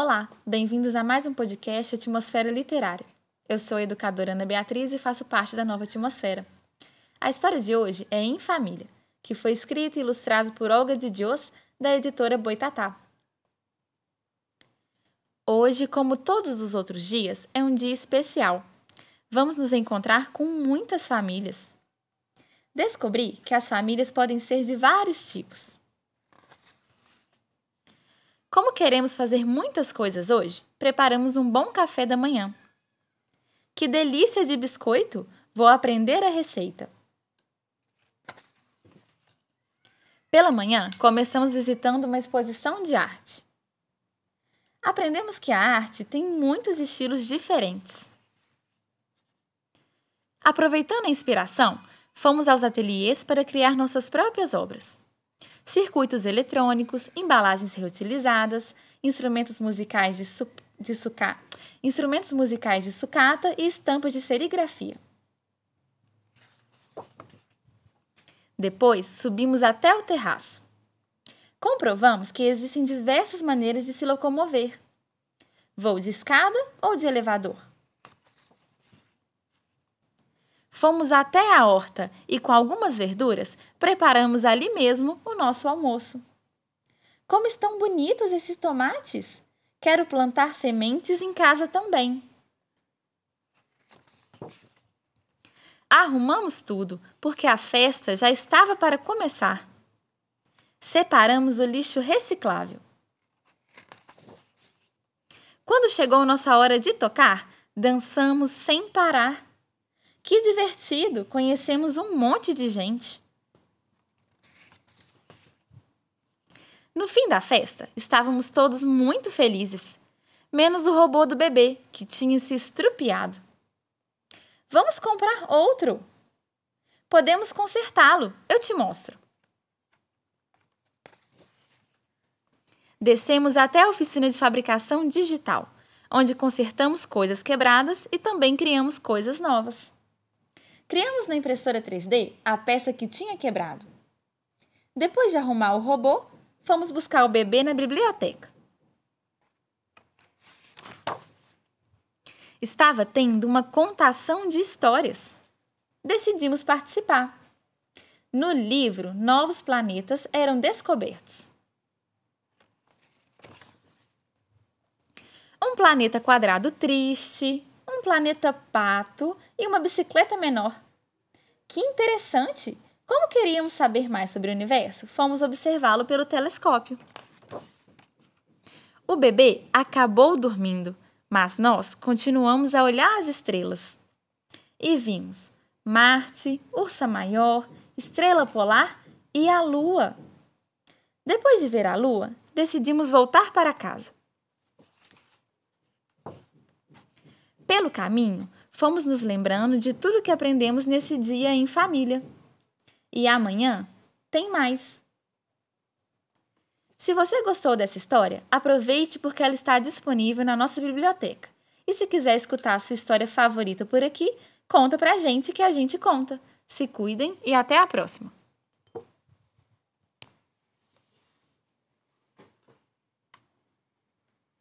Olá, bem-vindos a mais um podcast Atmosfera Literária. Eu sou a educadora Ana Beatriz e faço parte da Nova Atmosfera. A história de hoje é Em Família, que foi escrita e ilustrada por Olga de Dios, da editora Boitatá. Hoje, como todos os outros dias, é um dia especial. Vamos nos encontrar com muitas famílias. Descobri que as famílias podem ser de vários tipos. Como queremos fazer muitas coisas hoje, preparamos um bom café da manhã. Que delícia de biscoito! Vou aprender a receita. Pela manhã, começamos visitando uma exposição de arte. Aprendemos que a arte tem muitos estilos diferentes. Aproveitando a inspiração, fomos aos ateliês para criar nossas próprias obras circuitos eletrônicos, embalagens reutilizadas, instrumentos musicais de, su de suca instrumentos musicais de sucata e estampas de serigrafia. Depois, subimos até o terraço. Comprovamos que existem diversas maneiras de se locomover. Voo de escada ou de elevador. Fomos até a horta e, com algumas verduras, preparamos ali mesmo o nosso almoço. Como estão bonitos esses tomates! Quero plantar sementes em casa também. Arrumamos tudo, porque a festa já estava para começar. Separamos o lixo reciclável. Quando chegou nossa hora de tocar, dançamos sem parar que divertido! Conhecemos um monte de gente. No fim da festa, estávamos todos muito felizes, menos o robô do bebê, que tinha se estrupiado. Vamos comprar outro. Podemos consertá-lo, eu te mostro. Descemos até a oficina de fabricação digital, onde consertamos coisas quebradas e também criamos coisas novas. Criamos na impressora 3D a peça que tinha quebrado. Depois de arrumar o robô, fomos buscar o bebê na biblioteca. Estava tendo uma contação de histórias. Decidimos participar. No livro, novos planetas eram descobertos. Um planeta quadrado triste, um planeta pato e uma bicicleta menor. Que interessante! Como queríamos saber mais sobre o universo, fomos observá-lo pelo telescópio. O bebê acabou dormindo, mas nós continuamos a olhar as estrelas. E vimos Marte, Ursa Maior, Estrela Polar e a Lua. Depois de ver a Lua, decidimos voltar para casa. Pelo caminho, fomos nos lembrando de tudo que aprendemos nesse dia em família. E amanhã tem mais. Se você gostou dessa história, aproveite porque ela está disponível na nossa biblioteca. E se quiser escutar a sua história favorita por aqui, conta pra gente que a gente conta. Se cuidem e até a próxima!